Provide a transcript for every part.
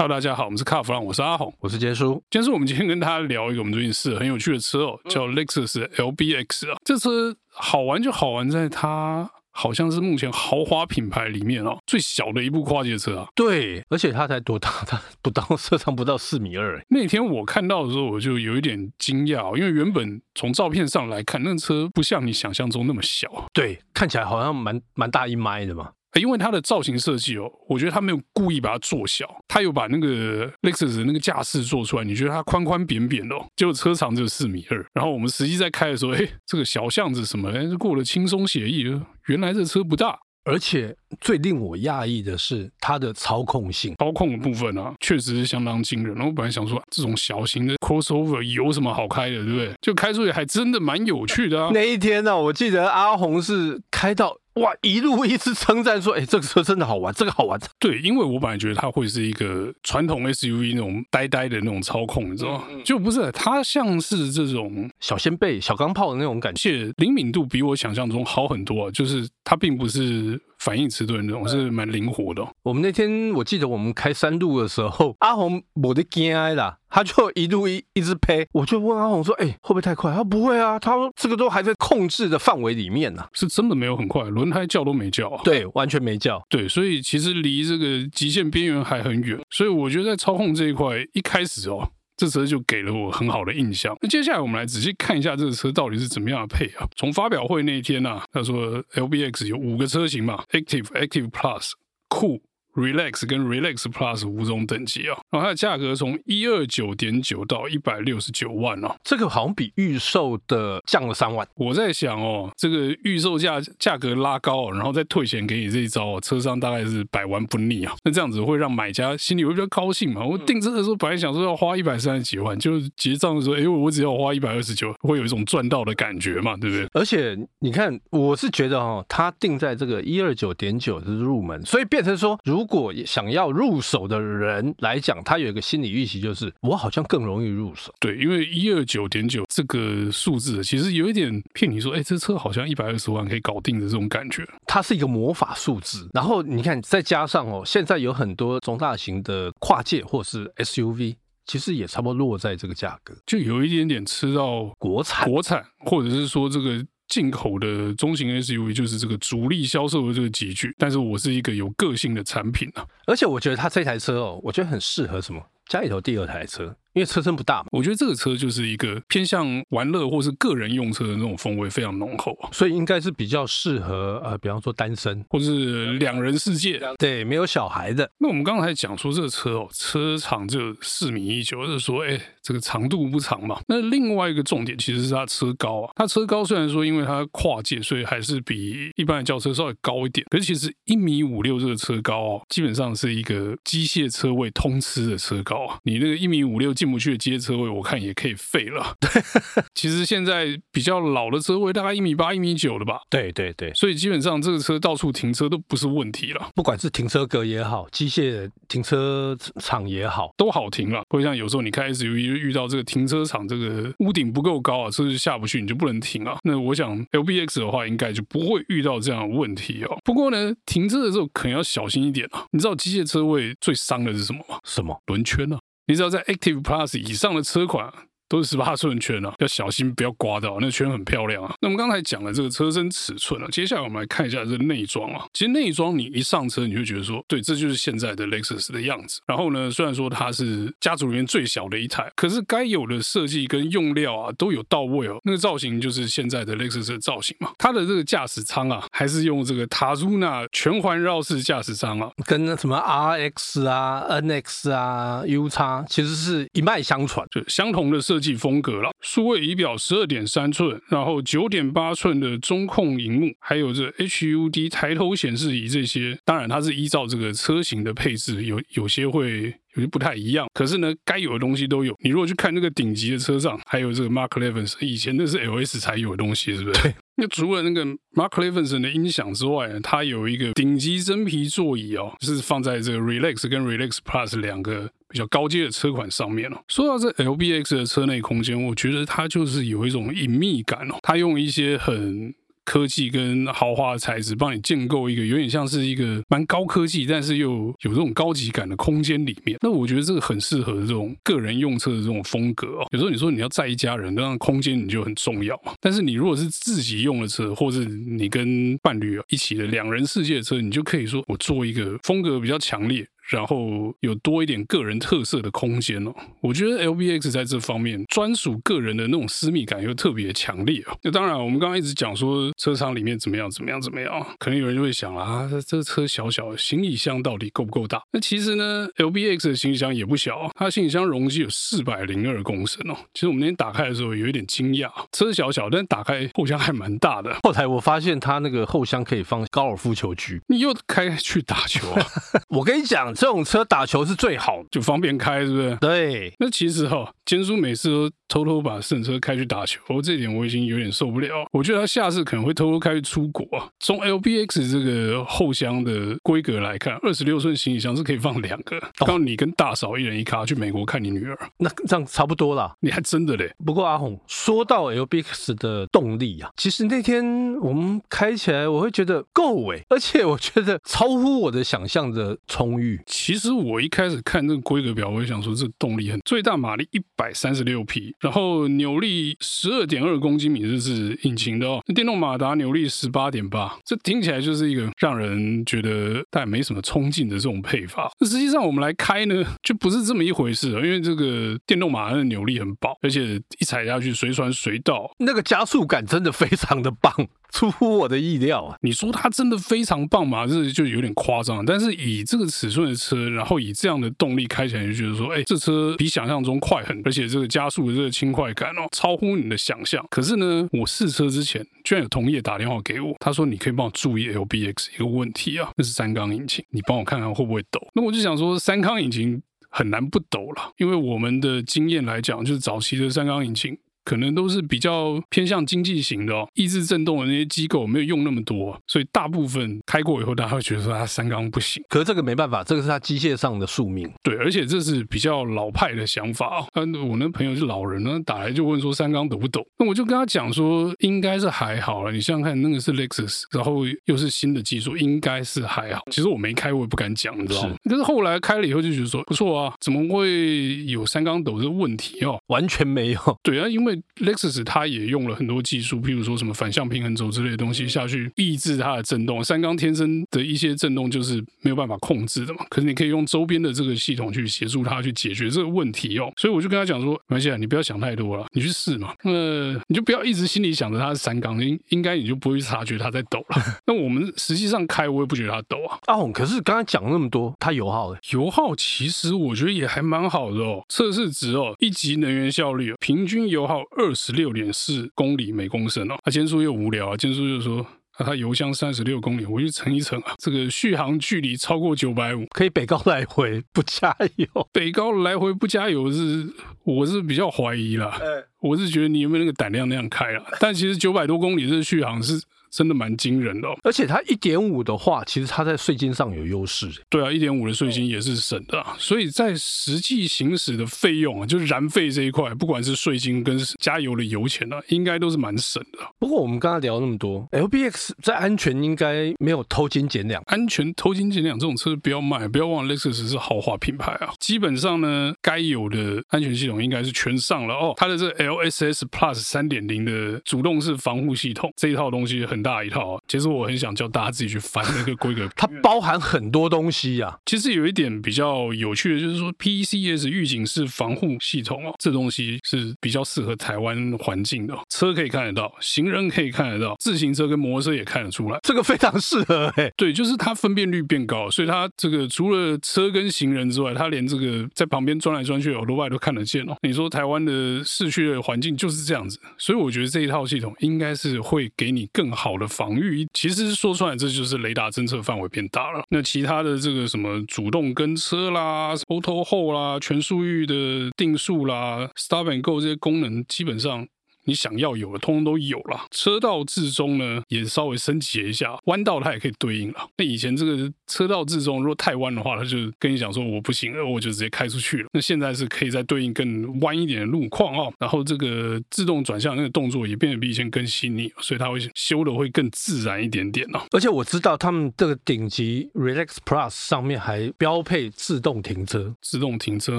Hello，大家好，我们是卡弗朗，我是阿红，我是杰叔。今天是我们今天跟大家聊一个我们最近试的很有趣的车哦，叫 Lexus LBX 啊。这车好玩就好玩在它好像是目前豪华品牌里面哦最小的一部跨界车啊。对，而且它才多大？它 不到车长不到四米二。那天我看到的时候，我就有一点惊讶，因为原本从照片上来看，那车不像你想象中那么小。对，看起来好像蛮蛮大一迈的嘛。因为它的造型设计哦，我觉得它没有故意把它做小，它有把那个 Lexus 的那个架势做出来。你觉得它宽宽扁扁的哦，结果车长只有四米二。然后我们实际在开的时候，哎，这个小巷子什么，哎，过得轻松写意。原来这车不大，而且最令我讶异的是它的操控性，操控的部分啊，确实是相当惊人。然后我本来想说，这种小型的 Crossover 有什么好开的，对不对？就开出去还真的蛮有趣的啊。那一天呢，我记得阿红是开到。哇！一路一直称赞说：“哎，这个车真的好玩，这个好玩。”对，因为我本来觉得它会是一个传统 SUV 那种呆呆的那种操控，你知道吗？就不是，它像是这种小掀背、小钢炮的那种感觉，灵敏度比我想象中好很多啊。就是它并不是反应迟钝那种，是蛮灵活的。我们那天我记得我们开山路的时候，阿红没得惊啦。他就一路一一直拍，我就问阿红说：“哎、欸，会不会太快？”他不会啊，他说这个都还在控制的范围里面呢、啊，是真的没有很快，轮胎叫都没叫、啊，对，完全没叫，对，所以其实离这个极限边缘还很远，所以我觉得在操控这一块，一开始哦，这车就给了我很好的印象。那接下来我们来仔细看一下这个车到底是怎么样的配啊？从发表会那一天啊，他说 LBX 有五个车型嘛，Active、Active Plus、Cool。Relax 跟 Relax Plus 五种等级啊，然后它的价格从一二九点九到一百六十九万哦，这个好像比预售的降了三万。我在想哦，这个预售价价格拉高，然后再退钱给你这一招哦，车商大概是百玩不腻啊。那这样子会让买家心里会比较高兴嘛？我订车的时候本来想说要花一百三十几万，就结账的时候，哎，我只要花一百二十九，会有一种赚到的感觉嘛，对不对？而且你看，我是觉得哦，它定在这个一二九点九是入门，所以变成说，如果想要入手的人来讲，他有一个心理预期，就是我好像更容易入手。对，因为一二九点九这个数字，其实有一点骗你说，哎，这车好像一百二十万可以搞定的这种感觉。它是一个魔法数字。然后你看，再加上哦，现在有很多中大型的跨界或是 SUV，其实也差不多落在这个价格，就有一点点吃到国产，国产，或者是说这个。进口的中型 SUV 就是这个主力销售的这个级距，但是我是一个有个性的产品啊，而且我觉得它这台车哦，我觉得很适合什么？家里头第二台车。因为车身不大嘛，我觉得这个车就是一个偏向玩乐或是个人用车的那种风味非常浓厚啊，所以应该是比较适合呃，比方说单身或是两人世界，对，没有小孩的。那我们刚才讲说这个车哦，车长就四米一九，就是说哎，这个长度不长嘛。那另外一个重点其实是它车高啊，它车高虽然说因为它跨界，所以还是比一般的轿车稍微高一点，可是其实一米五六这个车高哦，基本上是一个机械车位通吃的车高啊，你那个一米五六进不去的街车位，我看也可以废了。对，其实现在比较老的车位大概一米八、一米九了吧？对对对，所以基本上这个车到处停车都不是问题了。不管是停车格也好，机械停车场也好，都好停了。会像有时候你开 SUV 遇到这个停车场这个屋顶不够高啊，车子下不去，你就不能停啊。那我想 LBX 的话，应该就不会遇到这样的问题哦。不过呢，停车的时候可能要小心一点啊。你知道机械车位最伤的是什么吗？什么？轮圈啊。你知道在 Active Plus 以上的车款，都是十八寸圈啊，要小心不要刮到，那圈很漂亮啊。那我们刚才讲了这个车身尺寸啊，接下来我们来看一下这个内装啊。其实内装你一上车，你就觉得说，对，这就是现在的 Lexus 的样子。然后呢，虽然说它是家族里面最小的一台，可是该有的设计跟用料啊都有到位哦。那个造型就是现在的 Lexus 的造型嘛。它的这个驾驶舱啊，还是用这个 Taruna 全环绕式驾驶舱啊，跟那什么 RX 啊、NX 啊、U 叉其实是一脉相传，就相同的设计风格了。数位仪表十二点三寸，然后九点八寸的中控荧幕，还有这 HUD 抬头显示仪这些，当然它是依照这个车型的配置，有有些会有些不太一样。可是呢，该有的东西都有。你如果去看那个顶级的车上，还有这个 Mark Levinson，以前那是 LS 才有的东西，是不是？对。那除了那个 Mark Levinson 的音响之外，它有一个顶级真皮座椅哦，就是放在这个 Relax 跟 Relax Plus 两个比较高阶的车款上面哦。说到这 LBX 的车内空间，我觉得它就是有一种隐秘感哦。它用一些很科技跟豪华的材质，帮你建构一个有点像是一个蛮高科技，但是又有这种高级感的空间里面。那我觉得这个很适合这种个人用车的这种风格哦。有时候你说你要载一家人，那空间你就很重要嘛。但是你如果是自己用的车，或是你跟伴侣一起的两人世界的车，你就可以说我做一个风格比较强烈。然后有多一点个人特色的空间哦，我觉得 LBX 在这方面专属个人的那种私密感又特别强烈哦。那当然，我们刚刚一直讲说车舱里面怎么样怎么样怎么样，可能有人就会想啊，这个车小小，行李箱到底够不够大？那其实呢，LBX 的行李箱也不小，它行李箱容积有四百零二公升哦。其实我们那天打开的时候有一点惊讶，车小小，但打开后箱还蛮大的。后台我发现它那个后箱可以放高尔夫球具，你又开去打球啊？我跟你讲。这种车打球是最好，就方便开，是不是？对。那其实哈，坚叔每次都偷偷把圣车开去打球，这点我已经有点受不了。我觉得他下次可能会偷偷开去出国啊。从 LBX 这个后箱的规格来看，二十六寸行李箱是可以放两个。刚你跟大嫂一人一卡去美国看你女儿，那这样差不多啦。你还真的嘞？不过阿红说到 LBX 的动力啊，其实那天我们开起来，我会觉得够哎，而且我觉得超乎我的想象的充裕。其实我一开始看这个规格表，我也想说，这动力很最大马力一百三十六匹，然后扭力十二点二公斤米，这是引擎的哦。电动马达扭力十八点八，这听起来就是一个让人觉得但没什么冲劲的这种配法。那实际上我们来开呢，就不是这么一回事，因为这个电动马达的扭力很爆，而且一踩下去随传随到，那个加速感真的非常的棒。出乎我的意料啊！你说它真的非常棒吗？这就有点夸张。但是以这个尺寸的车，然后以这样的动力开起来，就觉得说，哎，这车比想象中快很，而且这个加速的这个轻快感哦，超乎你的想象。可是呢，我试车之前，居然有同业打电话给我，他说，你可以帮我注意 LBX 一个问题啊，那是三缸引擎，你帮我看看会不会抖。那我就想说，三缸引擎很难不抖了，因为我们的经验来讲，就是早期的三缸引擎。可能都是比较偏向经济型的哦，抑制震动的那些机构没有用那么多，所以大部分开过以后，大家会觉得说它三缸不行。可是这个没办法，这个是它机械上的宿命。对，而且这是比较老派的想法哦。我那朋友是老人呢，打来就问说三缸抖不抖？那我就跟他讲说，应该是还好了。你想想看，那个是 Lexus，然后又是新的技术，应该是还好。其实我没开，我也不敢讲，你知道吗？是。可是后来开了以后就觉得说不错啊，怎么会有三缸抖这个问题哦？完全没有。对啊，因为 Lexus 它也用了很多技术，譬如说什么反向平衡轴之类的东西下去抑制它的震动。三缸天生的一些震动就是没有办法控制的嘛，可是你可以用周边的这个系统去协助它去解决这个问题哦。所以我就跟他讲说，没关系啊，你不要想太多了，你去试嘛。呃，你就不要一直心里想着它是三缸，应应该你就不会察觉它在抖了。那我们实际上开，我也不觉得它抖啊。阿红，可是刚才讲那么多，它油耗的？油耗其实我觉得也还蛮好的哦。测试值哦，一级能源效率，平均油耗二十六点四公里每公升哦，那坚叔又无聊啊，坚叔就说，那它油箱三十六公里，我去乘一乘啊，这个续航距离超过九百五，可以北高来回不加油，北高来回不加油是，我是比较怀疑啦，欸、我是觉得你有没有那个胆量那样开啊？但其实九百多公里这个续航是。真的蛮惊人的哦，而且它一点五的话，其实它在税金上有优势。对啊，一点五的税金也是省的啊，所以在实际行驶的费用啊，就是燃费这一块，不管是税金跟加油的油钱啊，应该都是蛮省的。不过我们刚才聊那么多，LBX 在安全应该没有偷斤减两，安全偷斤减两这种车不要卖，不要忘了 Lexus 是豪华品牌啊。基本上呢，该有的安全系统应该是全上了哦。它的这个 LSS Plus 三点零的主动式防护系统，这一套东西很大一套。其实我很想叫大家自己去翻那个规格，它包含很多东西呀、啊。其实有一点比较有趣的，就是说 PCS 预警式防护系统哦，这东西是比较适合台湾环境的。车可以看得到，行人可以看得到，自行车跟摩托车也看得出来，这个非常适合哎、欸。对，就是它分辨率变高，所以它这个除了车跟行人之外，它连这个在旁边钻来钻去的老外都看得见哦。你说台湾的市区的环境就是这样子，所以我觉得这一套系统应该是会给你更好好的防。御其实说出来，这就是雷达侦测范围变大了。那其他的这个什么主动跟车啦、Auto Hold 啦、全速域的定速啦、Stop and Go 这些功能，基本上。你想要有的，通通都有了。车道至中呢，也稍微升级了一下，弯道它也可以对应了。那以前这个车道自动，如果太弯的话，他就跟你讲说我不行了，我就直接开出去了。那现在是可以再对应更弯一点的路况哦，然后这个自动转向那个动作也变得比以前更细腻，所以它会修的会更自然一点点哦。而且我知道他们这个顶级 Relax Plus 上面还标配自动停车，自动停车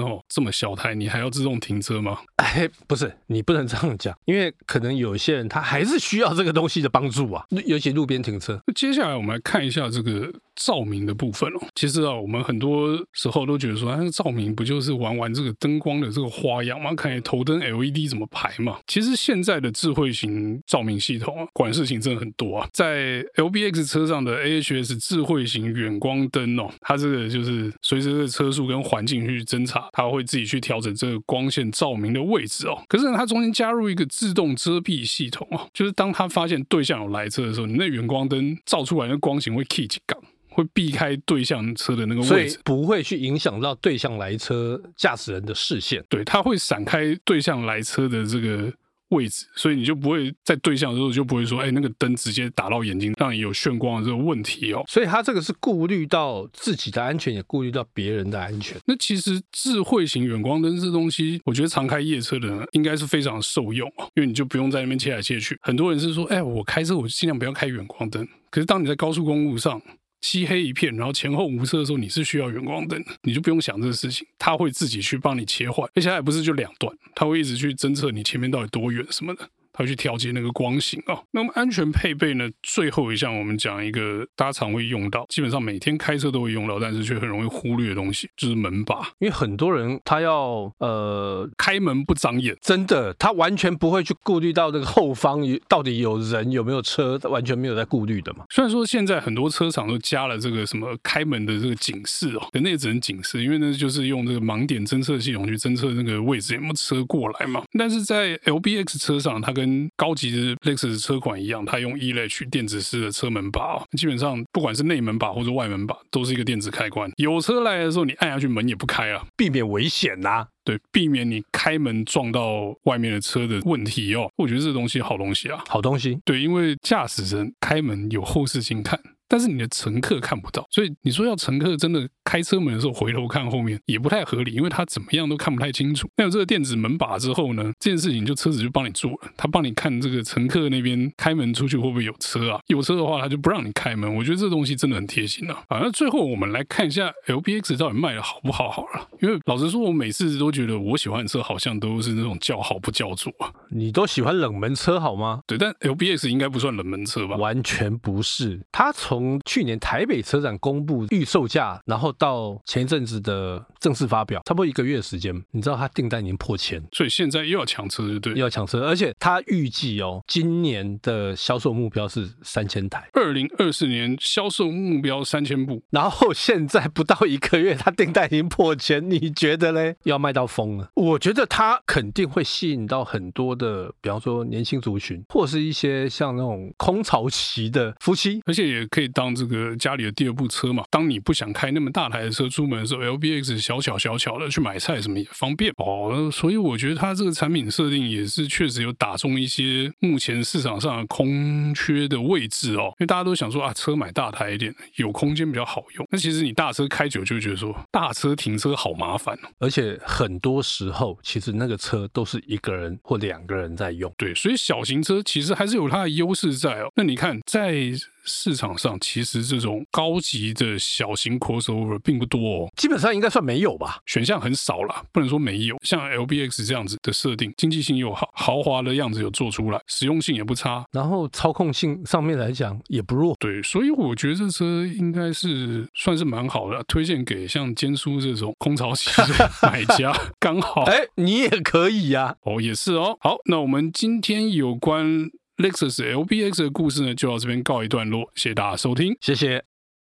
哦，这么小台你还要自动停车吗？哎，不是，你不能这样讲，因为可能有些人他还是需要这个东西的帮助啊，尤其路边停车。接下来我们来看一下这个。照明的部分哦，其实啊，我们很多时候都觉得说，那个照明不就是玩玩这个灯光的这个花样吗？看头灯 LED 怎么排嘛。其实现在的智慧型照明系统啊，管事情真的很多啊。在 LBX 车上的 AHS 智慧型远光灯哦，它这个就是随着这个车速跟环境去侦查，它会自己去调整这个光线照明的位置哦。可是呢，它中间加入一个自动遮蔽系统哦，就是当它发现对向有来车的时候，你那远光灯照出来的光型会 key 几杠。会避开对向车的那个位置，所以不会去影响到对向来车驾驶人的视线。对，它会闪开对向来车的这个位置，所以你就不会在对向的时候就不会说，哎，那个灯直接打到眼睛，让你有眩光的这个问题哦。所以它这个是顾虑到自己的安全，也顾虑到别人的安全。那其实智慧型远光灯这东西，我觉得常开夜车的人应该是非常受用哦，因为你就不用在那边切来切去。很多人是说，哎，我开车我尽量不要开远光灯，可是当你在高速公路上。漆黑一片，然后前后无车的时候，你是需要远光灯，你就不用想这个事情，它会自己去帮你切换，而且它也不是就两段，它会一直去侦测你前面到底多远什么的。它会去调节那个光型哦。那么安全配备呢？最后一项我们讲一个大家常会用到，基本上每天开车都会用到，但是却很容易忽略的东西，就是门把。因为很多人他要呃开门不长眼，真的，他完全不会去顾虑到这个后方到底有人有没有车，完全没有在顾虑的嘛。虽然说现在很多车厂都加了这个什么开门的这个警示哦，可那也只能警示，因为那就是用这个盲点侦测系统去侦测那个位置有没有车过来嘛。但是在 LBX 车上，它跟跟高级的 Lexus 车款一样，它用 E-Latch 电子式的车门把哦，基本上不管是内门把或者外门把，都是一个电子开关。有车来的时候，你按下去门也不开啊，避免危险呐。对，避免你开门撞到外面的车的问题哦。我觉得这东西好东西啊，好东西。对，因为驾驶人开门有后视镜看。但是你的乘客看不到，所以你说要乘客真的开车门的时候回头看后面也不太合理，因为他怎么样都看不太清楚。那有这个电子门把之后呢，这件事情就车子就帮你做了，他帮你看这个乘客那边开门出去会不会有车啊？有车的话，他就不让你开门。我觉得这东西真的很贴心啊。啊，那最后我们来看一下 LBX 到底卖的好不好好了，因为老实说，我每次都觉得我喜欢的车好像都是那种叫好不叫座啊。你都喜欢冷门车好吗？对，但 LBX 应该不算冷门车吧？完全不是，他从去年台。北车展公布预售价，然后到前一阵子的正式发表，差不多一个月的时间，你知道他订单已经破千，所以现在又要抢车，对不对？又要抢车，而且他预计哦，今年的销售目标是三千台，二零二四年销售目标三千部，然后现在不到一个月，他订单已经破千，你觉得嘞？要卖到疯了？我觉得他肯定会吸引到很多的，比方说年轻族群，或是一些像那种空巢期的夫妻，而且也可以当这个家。家里的第二部车嘛，当你不想开那么大台的车出门的时候，LBX 小巧小巧的去买菜什么也方便哦。所以我觉得它这个产品设定也是确实有打中一些目前市场上的空缺的位置哦。因为大家都想说啊，车买大台一点，有空间比较好用。那其实你大车开久就会觉得说，大车停车好麻烦哦。而且很多时候，其实那个车都是一个人或两个人在用。对，所以小型车其实还是有它的优势在哦。那你看在。市场上其实这种高级的小型 crossover 并不多哦，基本上应该算没有吧，选项很少啦，不能说没有。像 LBX 这样子的设定，经济性又好，豪华的样子有做出来，实用性也不差，然后操控性上面来讲也不弱。对，所以我觉得这车应该是算是蛮好的，推荐给像坚叔这种空巢期的买家，刚好。哎，你也可以呀、啊，哦，也是哦。好，那我们今天有关。Lexus LBX 的故事呢，就到这边告一段落。谢谢大家收听，谢谢。